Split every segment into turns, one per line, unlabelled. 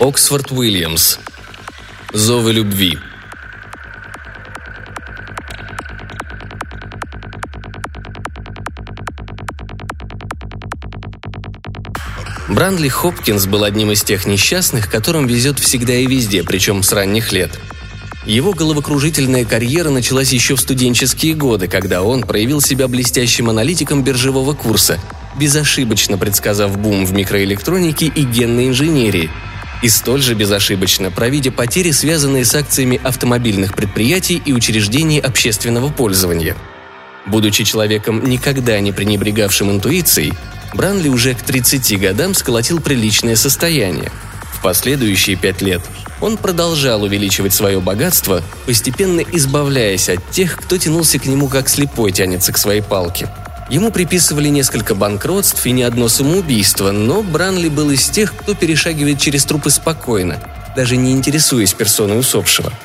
Оксфорд Уильямс. Зовы любви. Брандли Хопкинс был одним из тех несчастных, которым везет всегда и везде, причем с ранних лет. Его головокружительная карьера началась еще в студенческие годы, когда он проявил себя блестящим аналитиком биржевого курса, безошибочно предсказав бум в микроэлектронике и генной инженерии, и столь же безошибочно провидя потери, связанные с акциями автомобильных предприятий и учреждений общественного пользования. Будучи человеком, никогда не пренебрегавшим интуицией, Бранли уже к 30 годам сколотил приличное состояние. В последующие пять лет он продолжал увеличивать свое богатство, постепенно избавляясь от тех, кто тянулся к нему как слепой тянется к своей палке. Ему приписывали несколько банкротств и не одно самоубийство, но Бранли был из тех, кто перешагивает через трупы спокойно, даже не интересуясь персоной усопшего –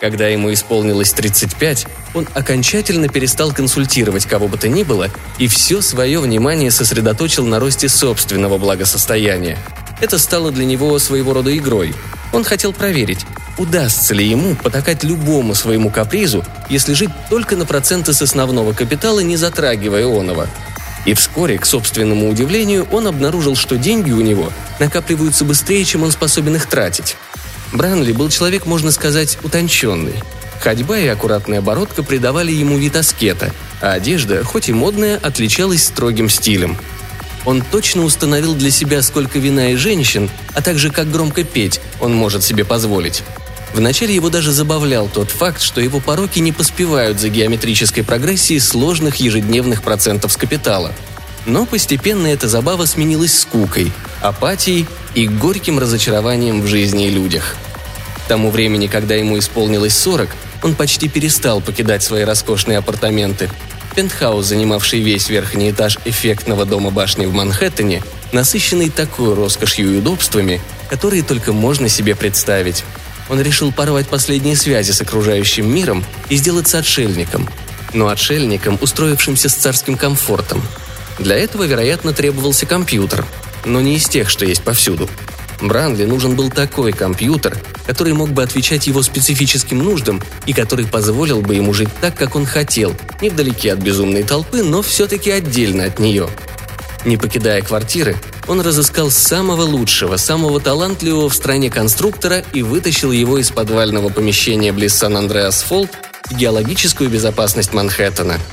когда ему исполнилось 35, он окончательно перестал консультировать кого бы то ни было и все свое внимание сосредоточил на росте собственного благосостояния. Это стало для него своего рода игрой. Он хотел проверить, удастся ли ему потакать любому своему капризу, если жить только на проценты с основного капитала, не затрагивая оного. И вскоре, к собственному удивлению, он обнаружил, что деньги у него накапливаются быстрее, чем он способен их тратить. Бранли был человек, можно сказать, утонченный. Ходьба и аккуратная оборотка придавали ему вид аскета, а одежда, хоть и модная, отличалась строгим стилем. Он точно установил для себя, сколько вина и женщин, а также как громко петь он может себе позволить. Вначале его даже забавлял тот факт, что его пороки не поспевают за геометрической прогрессией сложных ежедневных процентов с капитала. Но постепенно эта забава сменилась скукой, апатией и горьким разочарованием в жизни и людях. К тому времени, когда ему исполнилось 40, он почти перестал покидать свои роскошные апартаменты. Пентхаус, занимавший весь верхний этаж эффектного дома башни в Манхэттене, насыщенный такой роскошью и удобствами, которые только можно себе представить. Он решил порвать последние связи с окружающим миром и сделаться отшельником. Но отшельником, устроившимся с царским комфортом. Для этого, вероятно, требовался компьютер – но не из тех, что есть повсюду. Бранли нужен был такой компьютер, который мог бы отвечать его специфическим нуждам и который позволил бы ему жить так, как он хотел, не вдалеке от безумной толпы, но все-таки отдельно от нее. Не покидая квартиры, он разыскал самого лучшего, самого талантливого в стране конструктора и вытащил его из подвального помещения близ Сан-Андреас-Фолд в геологическую безопасность Манхэттена –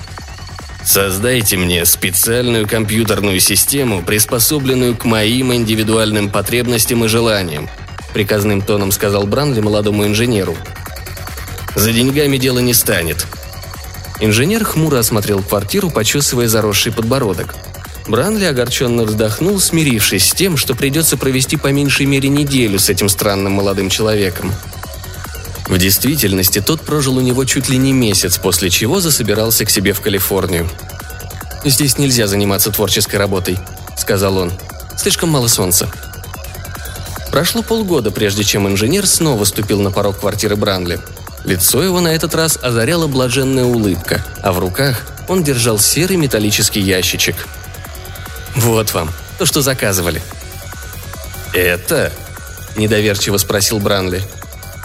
Создайте мне специальную компьютерную систему, приспособленную к моим индивидуальным потребностям и желаниям», приказным тоном сказал Бранли молодому инженеру. «За деньгами дело не станет». Инженер хмуро осмотрел квартиру, почесывая заросший подбородок. Бранли огорченно вздохнул, смирившись с тем, что придется провести по меньшей мере неделю с этим странным молодым человеком. В действительности, тот прожил у него чуть ли не месяц, после чего засобирался к себе в Калифорнию. «Здесь нельзя заниматься творческой работой», — сказал он. «Слишком мало солнца». Прошло полгода, прежде чем инженер снова ступил на порог квартиры Бранли. Лицо его на этот раз озаряла блаженная улыбка, а в руках он держал серый металлический ящичек. «Вот вам, то, что заказывали». «Это?» – недоверчиво спросил Бранли.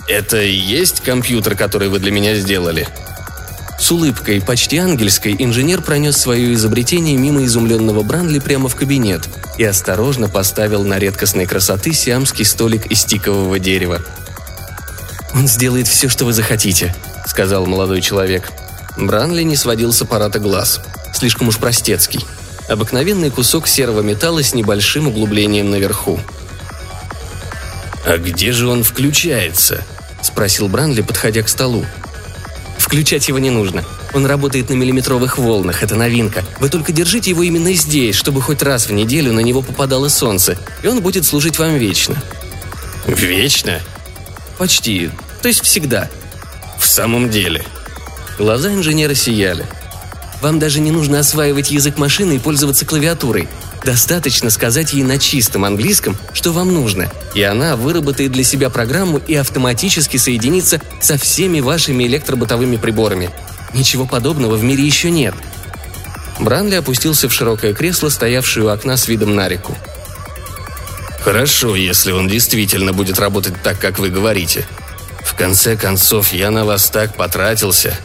«Это и есть компьютер, который вы для меня сделали?» С улыбкой, почти ангельской, инженер пронес свое изобретение мимо изумленного Бранли прямо в кабинет и осторожно поставил на редкостной красоты сиамский столик из тикового дерева. «Он сделает все, что вы захотите», — сказал молодой человек. Бранли не сводил с аппарата глаз. Слишком уж простецкий. Обыкновенный кусок серого металла с небольшим углублением наверху. «А где же он включается?» – спросил Бранли, подходя к столу. «Включать его не нужно. Он работает на миллиметровых волнах, это новинка. Вы только держите его именно здесь, чтобы хоть раз в неделю на него попадало солнце, и он будет служить вам вечно».
«Вечно?»
«Почти. То есть всегда».
«В самом деле?»
Глаза инженера сияли. «Вам даже не нужно осваивать язык машины и пользоваться клавиатурой. Достаточно сказать ей на чистом английском, что вам нужно, и она выработает для себя программу и автоматически соединится со всеми вашими электробытовыми приборами. Ничего подобного в мире еще нет. Бранли опустился в широкое кресло, стоявшее у окна с видом на реку.
Хорошо, если он действительно будет работать так, как вы говорите. В конце концов, я на вас так потратился.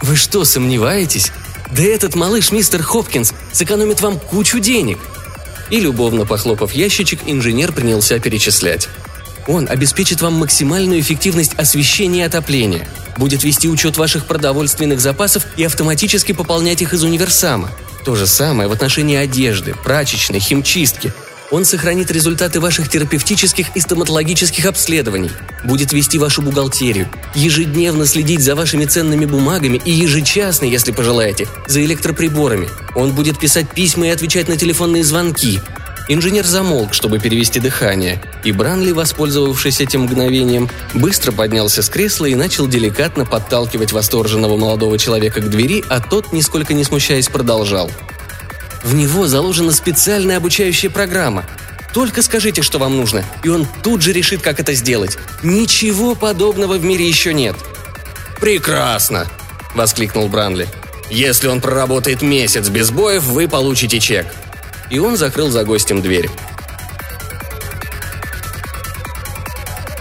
Вы что, сомневаетесь? Да этот малыш мистер Хопкинс сэкономит вам кучу денег. И любовно похлопав ящичек, инженер принялся перечислять. Он обеспечит вам максимальную эффективность освещения и отопления, будет вести учет ваших продовольственных запасов и автоматически пополнять их из универсама. То же самое в отношении одежды, прачечной, химчистки. Он сохранит результаты ваших терапевтических и стоматологических обследований, будет вести вашу бухгалтерию, ежедневно следить за вашими ценными бумагами и ежечасно, если пожелаете, за электроприборами. Он будет писать письма и отвечать на телефонные звонки, Инженер замолк, чтобы перевести дыхание, и Бранли, воспользовавшись этим мгновением, быстро поднялся с кресла и начал деликатно подталкивать восторженного молодого человека к двери, а тот, нисколько не смущаясь, продолжал. В него заложена специальная обучающая программа. Только скажите, что вам нужно, и он тут же решит, как это сделать. Ничего подобного в мире еще нет.
«Прекрасно!» – воскликнул Бранли. «Если он проработает месяц без боев, вы получите чек
и он закрыл за гостем дверь.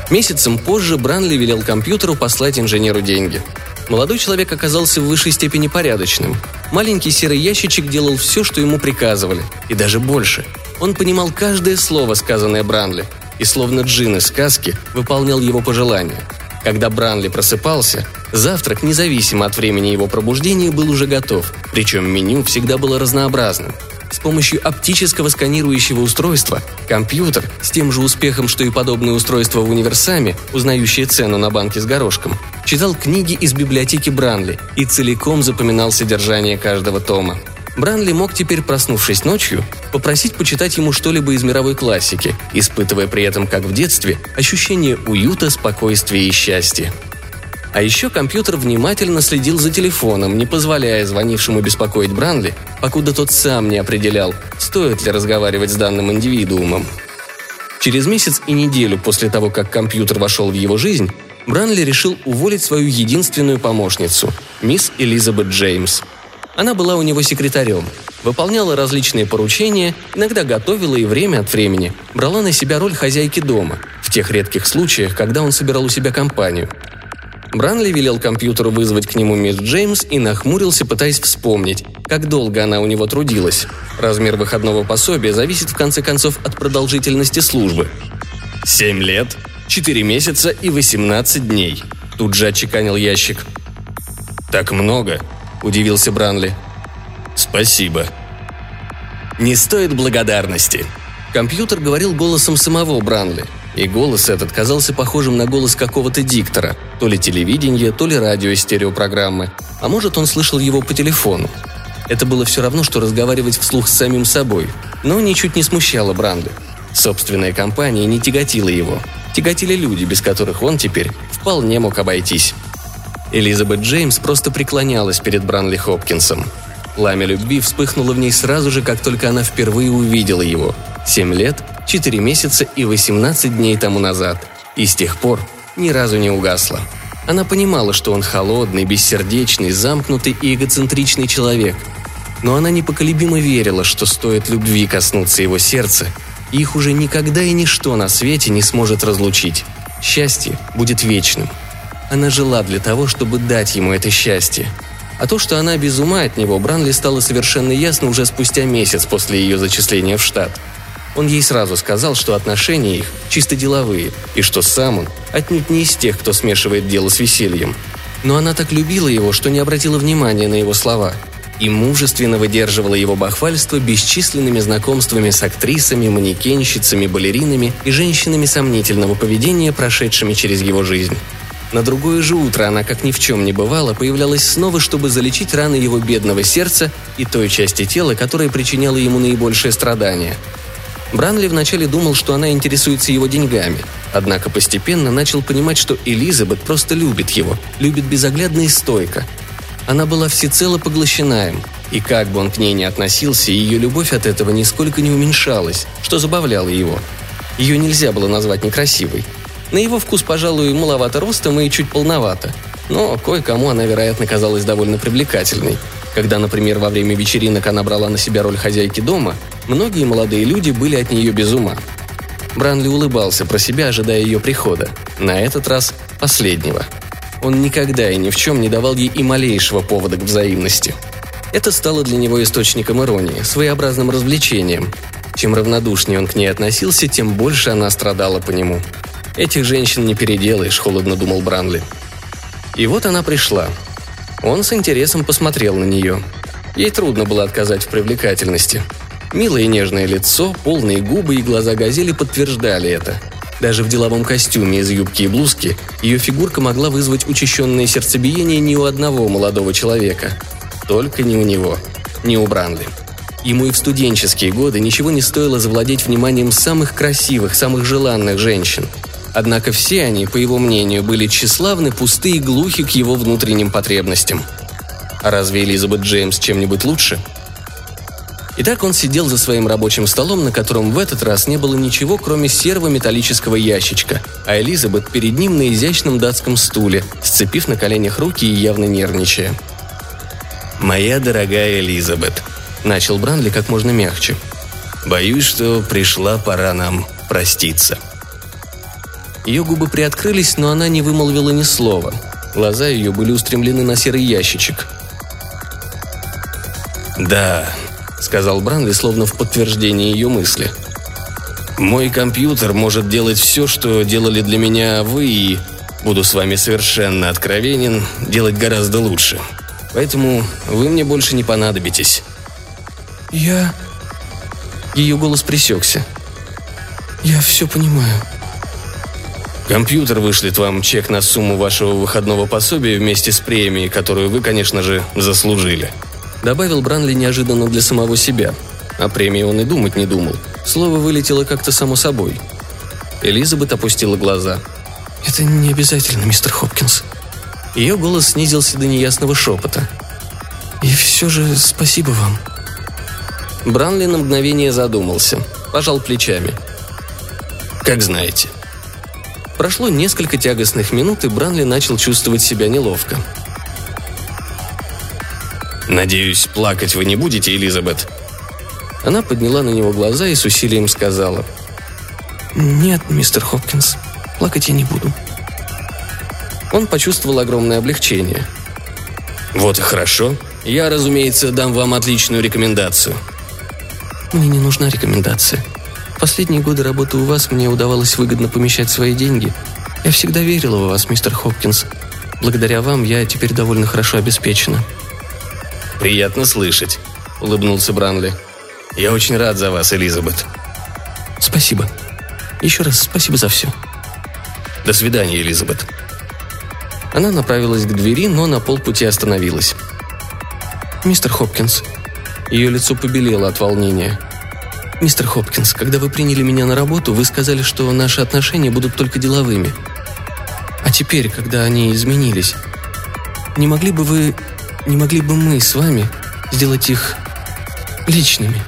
Месяцем позже Бранли велел компьютеру послать инженеру деньги. Молодой человек оказался в высшей степени порядочным. Маленький серый ящичек делал все, что ему приказывали, и даже больше. Он понимал каждое слово, сказанное Бранли, и словно джин из сказки выполнял его пожелания. Когда Бранли просыпался, завтрак, независимо от времени его пробуждения, был уже готов, причем меню всегда было разнообразным – с помощью оптического сканирующего устройства компьютер с тем же успехом, что и подобные устройства в универсаме, узнающие цену на банке с горошком, читал книги из библиотеки Бранли и целиком запоминал содержание каждого тома. Бранли мог теперь, проснувшись ночью, попросить почитать ему что-либо из мировой классики, испытывая при этом, как в детстве, ощущение уюта, спокойствия и счастья. А еще компьютер внимательно следил за телефоном, не позволяя звонившему беспокоить Бранли, покуда тот сам не определял, стоит ли разговаривать с данным индивидуумом. Через месяц и неделю после того, как компьютер вошел в его жизнь, Бранли решил уволить свою единственную помощницу, мисс Элизабет Джеймс. Она была у него секретарем, выполняла различные поручения, иногда готовила и время от времени брала на себя роль хозяйки дома, в тех редких случаях, когда он собирал у себя компанию – Бранли велел компьютеру вызвать к нему мисс Джеймс и нахмурился, пытаясь вспомнить, как долго она у него трудилась. Размер выходного пособия зависит в конце концов от продолжительности службы.
«Семь лет, четыре месяца и восемнадцать дней», – тут же отчеканил ящик. «Так много?» – удивился Бранли. «Спасибо».
«Не стоит благодарности», Компьютер говорил голосом самого Бранли, и голос этот казался похожим на голос какого-то диктора, то ли телевидения, то ли радио стереопрограммы, а может он слышал его по телефону. Это было все равно, что разговаривать вслух с самим собой, но ничуть не смущало Бранли. Собственная компания не тяготила его. Тяготили люди, без которых он теперь вполне мог обойтись. Элизабет Джеймс просто преклонялась перед Бранли Хопкинсом. Пламя любви вспыхнуло в ней сразу же, как только она впервые увидела его – Семь лет, четыре месяца и восемнадцать дней тому назад. И с тех пор ни разу не угасла. Она понимала, что он холодный, бессердечный, замкнутый и эгоцентричный человек. Но она непоколебимо верила, что стоит любви коснуться его сердца, их уже никогда и ничто на свете не сможет разлучить. Счастье будет вечным. Она жила для того, чтобы дать ему это счастье. А то, что она без ума от него, Бранли стало совершенно ясно уже спустя месяц после ее зачисления в штат – он ей сразу сказал, что отношения их чисто деловые, и что сам он отнюдь не из тех, кто смешивает дело с весельем. Но она так любила его, что не обратила внимания на его слова и мужественно выдерживала его бахвальство бесчисленными знакомствами с актрисами, манекенщицами, балеринами и женщинами сомнительного поведения, прошедшими через его жизнь. На другое же утро она, как ни в чем не бывало, появлялась снова, чтобы залечить раны его бедного сердца и той части тела, которая причиняла ему наибольшее страдание – Бранли вначале думал, что она интересуется его деньгами, однако постепенно начал понимать, что Элизабет просто любит его, любит безоглядно и стойко. Она была всецело поглощена им, и как бы он к ней ни относился, ее любовь от этого нисколько не уменьшалась, что забавляло его. Ее нельзя было назвать некрасивой. На его вкус, пожалуй, маловато ростом и чуть полновато, но кое-кому она, вероятно, казалась довольно привлекательной – когда, например, во время вечеринок она брала на себя роль хозяйки дома, многие молодые люди были от нее без ума. Бранли улыбался про себя, ожидая ее прихода. На этот раз последнего. Он никогда и ни в чем не давал ей и малейшего повода к взаимности. Это стало для него источником иронии, своеобразным развлечением. Чем равнодушнее он к ней относился, тем больше она страдала по нему. «Этих женщин не переделаешь», — холодно думал Бранли. И вот она пришла. Он с интересом посмотрел на нее. Ей трудно было отказать в привлекательности. Милое нежное лицо, полные губы и глаза газели подтверждали это. Даже в деловом костюме из юбки и блузки ее фигурка могла вызвать учащенное сердцебиение ни у одного молодого человека. Только не у него, не у Бранли. Ему и в студенческие годы ничего не стоило завладеть вниманием самых красивых, самых желанных женщин. Однако все они, по его мнению, были тщеславны, пусты и глухи к его внутренним потребностям. А разве Элизабет Джеймс чем-нибудь лучше? Итак, он сидел за своим рабочим столом, на котором в этот раз не было ничего, кроме серого металлического ящичка, а Элизабет перед ним на изящном датском стуле, сцепив на коленях руки и явно нервничая. «Моя дорогая Элизабет», — начал Бранли как можно мягче. «Боюсь, что пришла пора нам проститься». Ее губы приоткрылись, но она не вымолвила ни слова. Глаза ее были устремлены на серый ящичек. «Да», — сказал Бранли, словно в подтверждение ее мысли. «Мой компьютер может делать все, что делали для меня вы, и, буду с вами совершенно откровенен, делать гораздо лучше. Поэтому вы мне больше не понадобитесь».
«Я...» Ее голос пресекся. «Я все понимаю»,
Компьютер вышлет вам чек на сумму вашего выходного пособия вместе с премией, которую вы, конечно же, заслужили.
Добавил Бранли неожиданно для самого себя. О премии он и думать не думал. Слово вылетело как-то само собой. Элизабет опустила глаза.
«Это не обязательно, мистер Хопкинс».
Ее голос снизился до неясного шепота.
«И все же спасибо вам».
Бранли на мгновение задумался. Пожал плечами.
«Как знаете».
Прошло несколько тягостных минут, и Бранли начал чувствовать себя неловко.
«Надеюсь, плакать вы не будете, Элизабет?»
Она подняла на него глаза и с усилием сказала.
«Нет, мистер Хопкинс, плакать я не буду».
Он почувствовал огромное облегчение.
«Вот и хорошо. Я, разумеется, дам вам отличную рекомендацию».
«Мне не нужна рекомендация», Последние годы работы у вас мне удавалось выгодно помещать свои деньги. Я всегда верила в вас, мистер Хопкинс. Благодаря вам я теперь довольно хорошо обеспечена».
«Приятно слышать», — улыбнулся Бранли. «Я очень рад за вас, Элизабет».
«Спасибо. Еще раз спасибо за все».
«До свидания, Элизабет».
Она направилась к двери, но на полпути остановилась.
«Мистер Хопкинс».
Ее лицо побелело от волнения.
«Мистер Хопкинс, когда вы приняли меня на работу, вы сказали, что наши отношения будут только деловыми. А теперь, когда они изменились, не могли бы вы, не могли бы мы с вами сделать их личными?»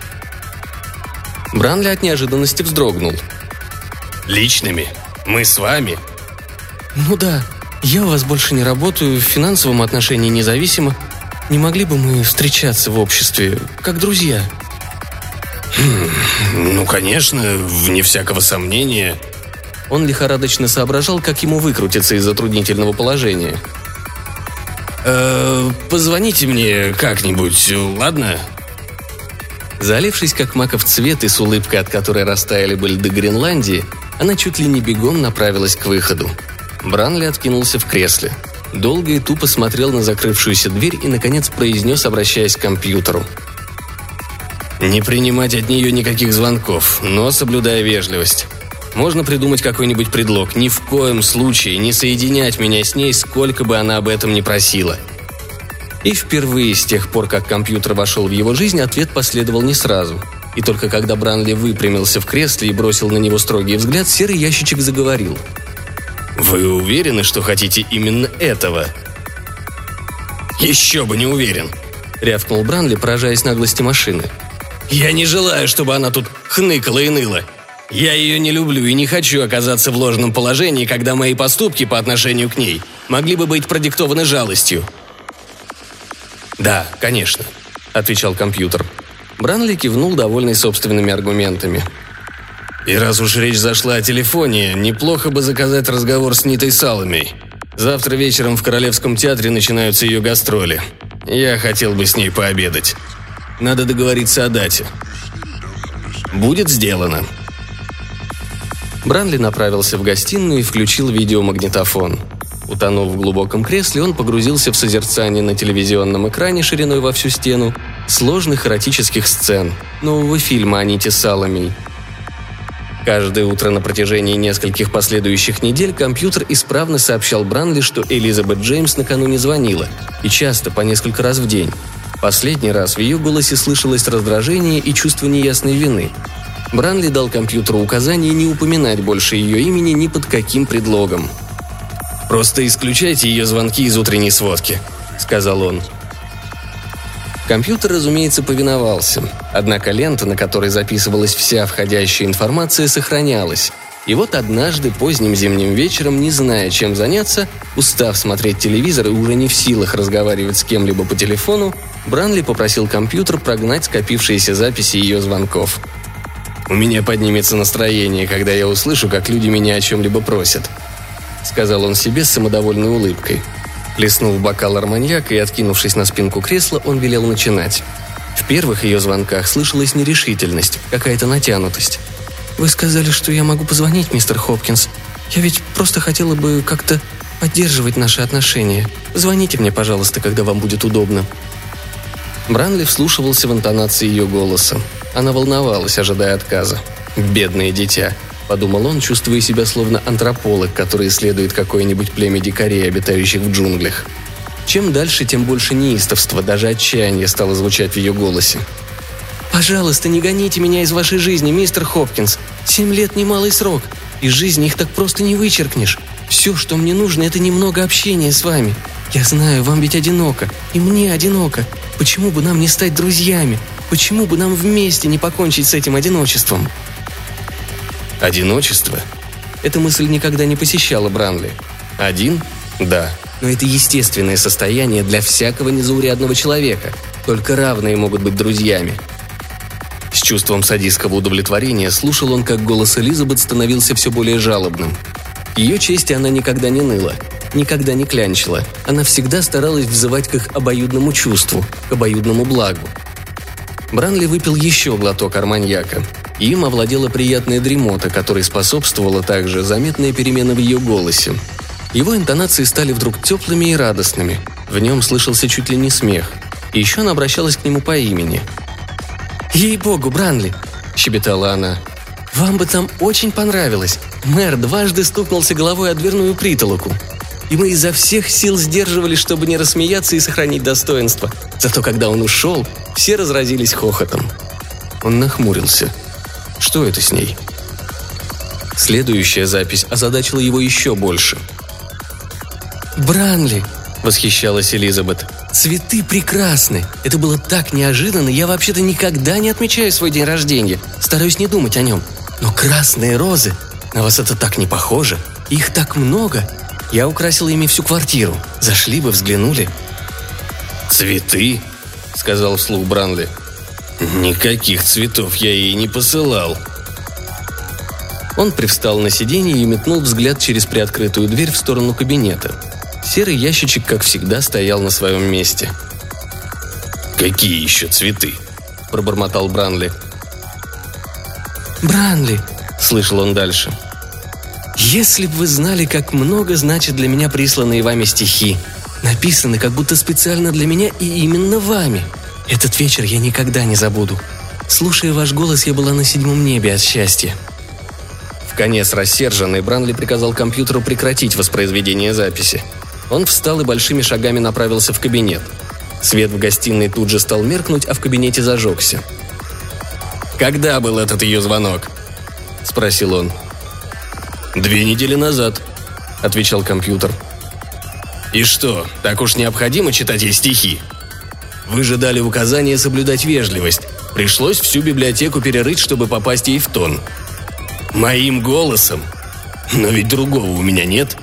Бранли от неожиданности вздрогнул.
«Личными? Мы с вами?»
«Ну да. Я у вас больше не работаю, в финансовом отношении независимо. Не могли бы мы встречаться в обществе, как друзья?»
«Ну, конечно, вне всякого сомнения».
Он лихорадочно соображал, как ему выкрутиться из затруднительного положения.
«Э, «Позвоните мне как-нибудь, ладно?»
Залившись как маков цвет и с улыбкой, от которой растаяли бы льды Гренландии, она чуть ли не бегом направилась к выходу. Бранли откинулся в кресле. Долго и тупо смотрел на закрывшуюся дверь и, наконец, произнес, обращаясь к компьютеру –
не принимать от нее никаких звонков, но соблюдая вежливость. Можно придумать какой-нибудь предлог. Ни в коем случае не соединять меня с ней, сколько бы она об этом ни просила.
И впервые с тех пор, как компьютер вошел в его жизнь, ответ последовал не сразу. И только когда Бранли выпрямился в кресле и бросил на него строгий взгляд, серый ящичек заговорил.
«Вы уверены, что хотите именно этого?» «Еще бы не уверен», — рявкнул Бранли, поражаясь наглости машины. Я не желаю, чтобы она тут хныкала и ныла. Я ее не люблю и не хочу оказаться в ложном положении, когда мои поступки по отношению к ней могли бы быть продиктованы жалостью.
«Да, конечно», — отвечал компьютер. Бранли кивнул, довольный собственными аргументами.
И раз уж речь зашла о телефоне, неплохо бы заказать разговор с Нитой Саломей. Завтра вечером в Королевском театре начинаются ее гастроли. Я хотел бы с ней пообедать. Надо договориться о дате. Будет сделано.
Бранли направился в гостиную и включил видеомагнитофон. Утонув в глубоком кресле, он погрузился в созерцание на телевизионном экране шириной во всю стену сложных эротических сцен нового фильма о Ните Саломей – Каждое утро на протяжении нескольких последующих недель компьютер исправно сообщал Бранли, что Элизабет Джеймс накануне звонила, и часто, по несколько раз в день. Последний раз в ее голосе слышалось раздражение и чувство неясной вины. Бранли дал компьютеру указание не упоминать больше ее имени ни под каким предлогом.
«Просто исключайте ее звонки из утренней сводки», — сказал он.
Компьютер, разумеется, повиновался. Однако лента, на которой записывалась вся входящая информация, сохранялась. И вот однажды, поздним зимним вечером, не зная, чем заняться, устав смотреть телевизор и уже не в силах разговаривать с кем-либо по телефону, Бранли попросил компьютер прогнать скопившиеся записи ее звонков.
«У меня поднимется настроение, когда я услышу, как люди меня о чем-либо просят», — сказал он себе с самодовольной улыбкой — Плеснув бокал арманьяка и откинувшись на спинку кресла, он велел начинать. В первых ее звонках слышалась нерешительность, какая-то натянутость.
«Вы сказали, что я могу позвонить, мистер Хопкинс. Я ведь просто хотела бы как-то поддерживать наши отношения. Звоните мне, пожалуйста, когда вам будет удобно».
Бранли вслушивался в интонации ее голоса. Она волновалась, ожидая отказа. «Бедное дитя подумал он, чувствуя себя словно антрополог, который исследует какое-нибудь племя дикарей, обитающих в джунглях. Чем дальше, тем больше неистовства, даже отчаяния стало звучать в ее голосе.
«Пожалуйста, не гоните меня из вашей жизни, мистер Хопкинс. Семь лет – немалый срок. Из жизни их так просто не вычеркнешь. Все, что мне нужно, это немного общения с вами. Я знаю, вам ведь одиноко. И мне одиноко. Почему бы нам не стать друзьями? Почему бы нам вместе не покончить с этим одиночеством?»
Одиночество? Эта мысль никогда не посещала Бранли. Один? Да. Но это естественное состояние для всякого незаурядного человека. Только равные могут быть друзьями. С чувством садистского удовлетворения слушал он, как голос Элизабет становился все более жалобным. Ее чести она никогда не ныла, никогда не клянчила. Она всегда старалась взывать к их обоюдному чувству, к обоюдному благу. Бранли выпил еще глоток арманьяка. Им овладела приятная дремота, которой способствовала также заметная перемена в ее голосе. Его интонации стали вдруг теплыми и радостными. В нем слышался чуть ли не смех. И еще она обращалась к нему по имени.
«Ей-богу, Бранли!» – щебетала она. «Вам бы там очень понравилось. Мэр дважды стукнулся головой о дверную притолоку. И мы изо всех сил сдерживали, чтобы не рассмеяться и сохранить достоинство. Зато когда он ушел, все разразились хохотом».
Он нахмурился – что это с ней? Следующая запись озадачила его еще больше.
«Бранли!» – восхищалась Элизабет. «Цветы прекрасны! Это было так неожиданно, я вообще-то никогда не отмечаю свой день рождения, стараюсь не думать о нем. Но красные розы! На вас это так не похоже! Их так много! Я украсила ими всю квартиру. Зашли бы, взглянули».
«Цветы?» – сказал вслух Бранли. Никаких цветов я ей не посылал.
Он привстал на сиденье и метнул взгляд через приоткрытую дверь в сторону кабинета. Серый ящичек, как всегда, стоял на своем месте.
«Какие еще цветы?» – пробормотал Бранли.
«Бранли!» – слышал он дальше. «Если бы вы знали, как много значит для меня присланные вами стихи. Написаны как будто специально для меня и именно вами – этот вечер я никогда не забуду. Слушая ваш голос, я была на седьмом небе от счастья.
В конец рассерженный Бранли приказал компьютеру прекратить воспроизведение записи. Он встал и большими шагами направился в кабинет. Свет в гостиной тут же стал меркнуть, а в кабинете зажегся.
«Когда был этот ее звонок?» – спросил он.
«Две недели назад», – отвечал компьютер.
«И что, так уж необходимо читать ей стихи?» Вы же дали указание соблюдать вежливость. Пришлось всю библиотеку перерыть, чтобы попасть ей в тон. Моим голосом? Но ведь другого у меня нет.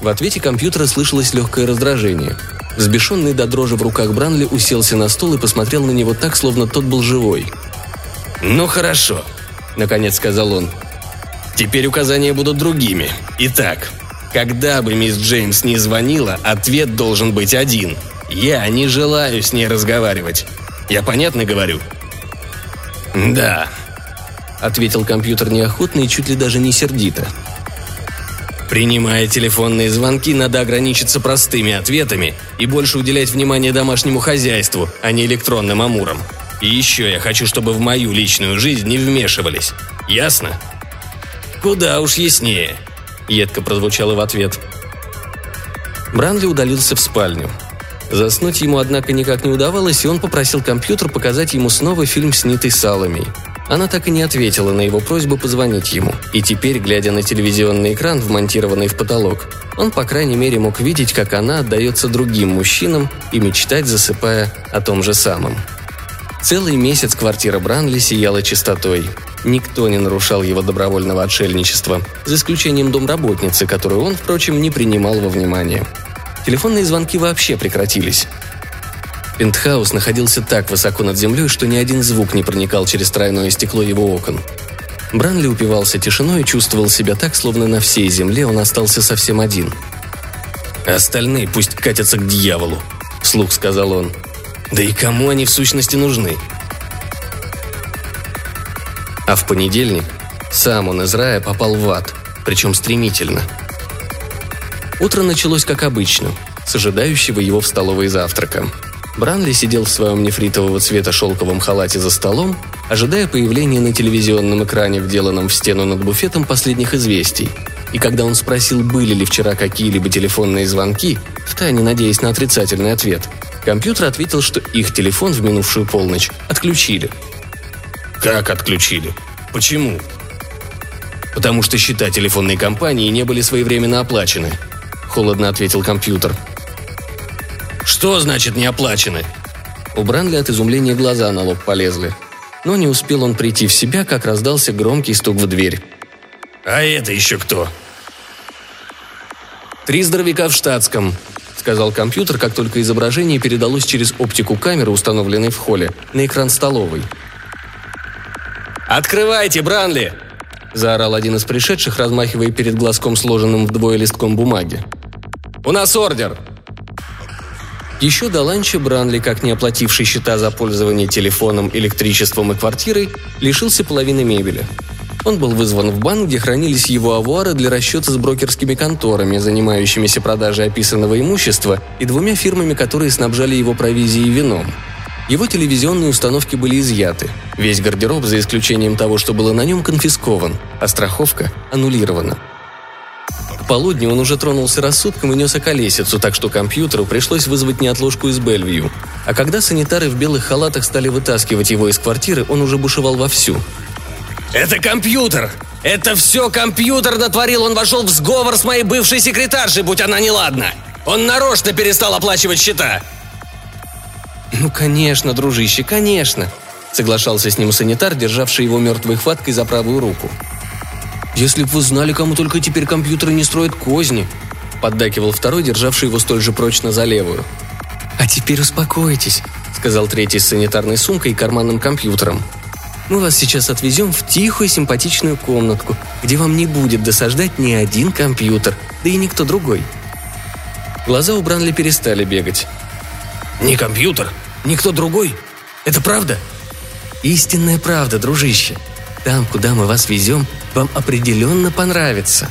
В ответе компьютера слышалось легкое раздражение. Взбешенный до дрожи в руках Бранли уселся на стол и посмотрел на него так, словно тот был живой.
«Ну хорошо», — наконец сказал он. Теперь указания будут другими. Итак, когда бы мисс Джеймс не звонила, ответ должен быть один. Я не желаю с ней разговаривать. Я понятно говорю? Да, ответил компьютер неохотно и чуть ли даже не сердито. Принимая телефонные звонки, надо ограничиться простыми ответами и больше уделять внимание домашнему хозяйству, а не электронным амурам. И еще я хочу, чтобы в мою личную жизнь не вмешивались. Ясно? Куда уж яснее. Едко прозвучало в ответ.
Бранли удалился в спальню. Заснуть ему, однако, никак не удавалось, и он попросил компьютер показать ему снова фильм с Нитой Саломей. Она так и не ответила на его просьбу позвонить ему, и теперь, глядя на телевизионный экран, вмонтированный в потолок, он, по крайней мере, мог видеть, как она отдается другим мужчинам и мечтать, засыпая о том же самом. Целый месяц квартира Бранли сияла чистотой. Никто не нарушал его добровольного отшельничества, за исключением домработницы, которую он, впрочем, не принимал во внимание. Телефонные звонки вообще прекратились. Пентхаус находился так высоко над землей, что ни один звук не проникал через тройное стекло его окон. Бранли упивался тишиной и чувствовал себя так, словно на всей земле он остался совсем один.
«Остальные пусть катятся к дьяволу», — вслух сказал он. «Да и кому они в сущности нужны?»
А в понедельник сам он из рая попал в ад, причем стремительно. Утро началось как обычно, с ожидающего его в столовой завтрака — Бранли сидел в своем нефритового цвета шелковом халате за столом, ожидая появления на телевизионном экране, вделанном в стену над буфетом последних известий. И когда он спросил, были ли вчера какие-либо телефонные звонки, втайне надеясь на отрицательный ответ, компьютер ответил, что их телефон в минувшую полночь отключили.
«Как отключили? Почему?»
«Потому что счета телефонной компании не были своевременно оплачены», – холодно ответил компьютер –
что значит не оплачены?
У Бранли от изумления глаза на лоб полезли. Но не успел он прийти в себя, как раздался громкий стук в дверь.
«А это еще кто?»
«Три здоровяка в штатском», — сказал компьютер, как только изображение передалось через оптику камеры, установленной в холле, на экран столовой.
«Открывайте, Бранли!»
– заорал один из пришедших, размахивая перед глазком сложенным вдвое листком бумаги.
«У нас ордер!»
Еще до ланча Бранли, как не оплативший счета за пользование телефоном, электричеством и квартирой, лишился половины мебели. Он был вызван в банк, где хранились его авуары для расчета с брокерскими конторами, занимающимися продажей описанного имущества, и двумя фирмами, которые снабжали его провизией и вином. Его телевизионные установки были изъяты. Весь гардероб, за исключением того, что было на нем, конфискован, а страховка аннулирована. К полудню он уже тронулся рассудком и нес околесицу, так что компьютеру пришлось вызвать неотложку из Бельвью. А когда санитары в белых халатах стали вытаскивать его из квартиры, он уже бушевал вовсю.
«Это компьютер! Это все компьютер натворил! Он вошел в сговор с моей бывшей секретаршей, будь она неладна! Он нарочно перестал оплачивать счета!»
«Ну, конечно, дружище, конечно!» соглашался с ним санитар, державший его мертвой хваткой за правую руку. «Если бы вы знали, кому только теперь компьютеры не строят козни», – поддакивал второй, державший его столь же прочно за левую. «А теперь успокойтесь», – сказал третий с санитарной сумкой и карманным компьютером. «Мы вас сейчас отвезем в тихую симпатичную комнатку, где вам не будет досаждать ни один компьютер, да и никто другой». Глаза у Бранли перестали бегать.
«Не компьютер? Никто другой? Это правда?»
«Истинная правда, дружище», там, куда мы вас везем, вам определенно понравится».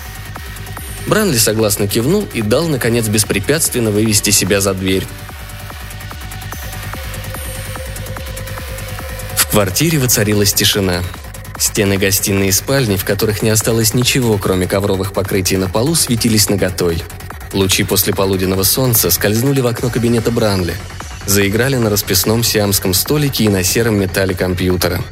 Бранли согласно кивнул и дал, наконец, беспрепятственно вывести себя за дверь. Квартире воцарилась тишина. Стены гостиной и спальни, в которых не осталось ничего, кроме ковровых покрытий на полу, светились наготой. Лучи после полуденного солнца скользнули в окно кабинета Бранли. Заиграли на расписном сиамском столике и на сером металле компьютера –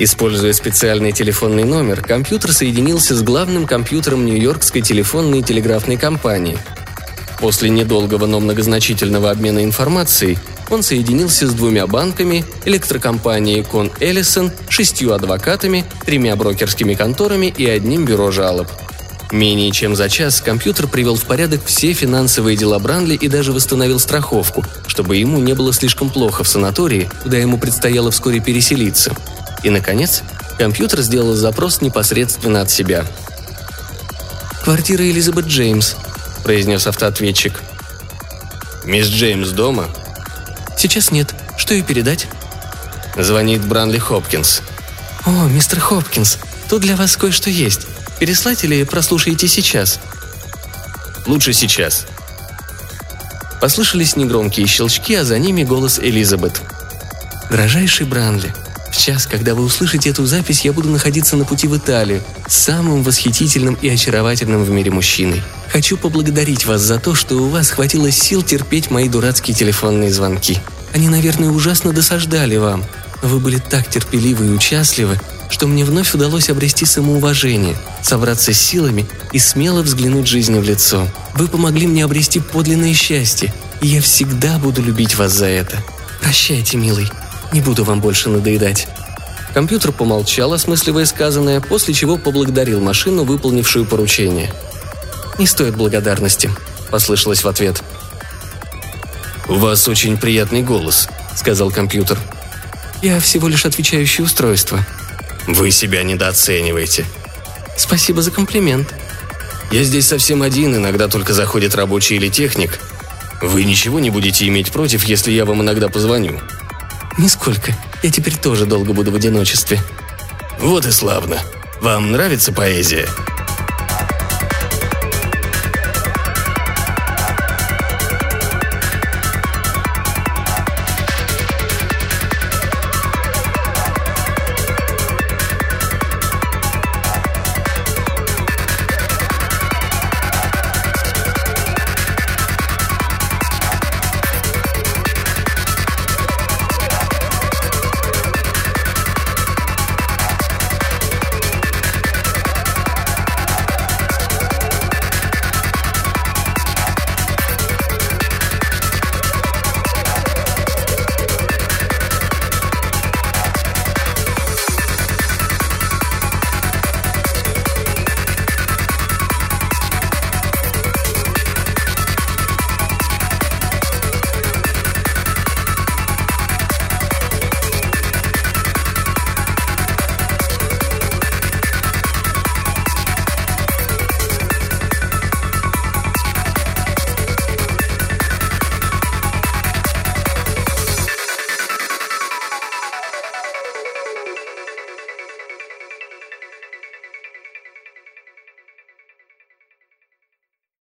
Используя специальный телефонный номер, компьютер соединился с главным компьютером Нью-Йоркской телефонной и телеграфной компании. После недолгого, но многозначительного обмена информацией он соединился с двумя банками, электрокомпанией Кон Эллисон, шестью адвокатами, тремя брокерскими конторами и одним бюро жалоб. Менее чем за час компьютер привел в порядок все финансовые дела Бранли и даже восстановил страховку, чтобы ему не было слишком плохо в санатории, куда ему предстояло вскоре переселиться – и, наконец, Компьютер сделал запрос непосредственно от себя.
«Квартира Элизабет Джеймс», – произнес автоответчик.
«Мисс Джеймс дома?»
«Сейчас нет. Что ей передать?»
Звонит Бранли Хопкинс.
«О, мистер Хопкинс, тут для вас кое-что есть. Переслать или прослушаете сейчас?»
«Лучше сейчас».
Послышались негромкие щелчки, а за ними голос Элизабет.
«Дорожайший Бранли, в час, когда вы услышите эту запись, я буду находиться на пути в Италию, самым восхитительным и очаровательным в мире мужчиной. Хочу поблагодарить вас за то, что у вас хватило сил терпеть мои дурацкие телефонные звонки. Они, наверное, ужасно досаждали вам, но вы были так терпеливы и участливы, что мне вновь удалось обрести самоуважение, собраться с силами и смело взглянуть жизни в лицо. Вы помогли мне обрести подлинное счастье, и я всегда буду любить вас за это. Прощайте, милый, не буду вам больше надоедать».
Компьютер помолчал, осмысливая сказанное, после чего поблагодарил машину, выполнившую поручение.
«Не стоит благодарности», — послышалось в ответ.
«У вас очень приятный голос», — сказал компьютер.
«Я всего лишь отвечающее устройство».
«Вы себя недооцениваете».
«Спасибо за комплимент».
«Я здесь совсем один, иногда только заходит рабочий или техник. Вы ничего не будете иметь против, если я вам иногда позвоню?»
«Нисколько. Я теперь тоже долго буду в одиночестве».
«Вот и славно. Вам нравится поэзия?»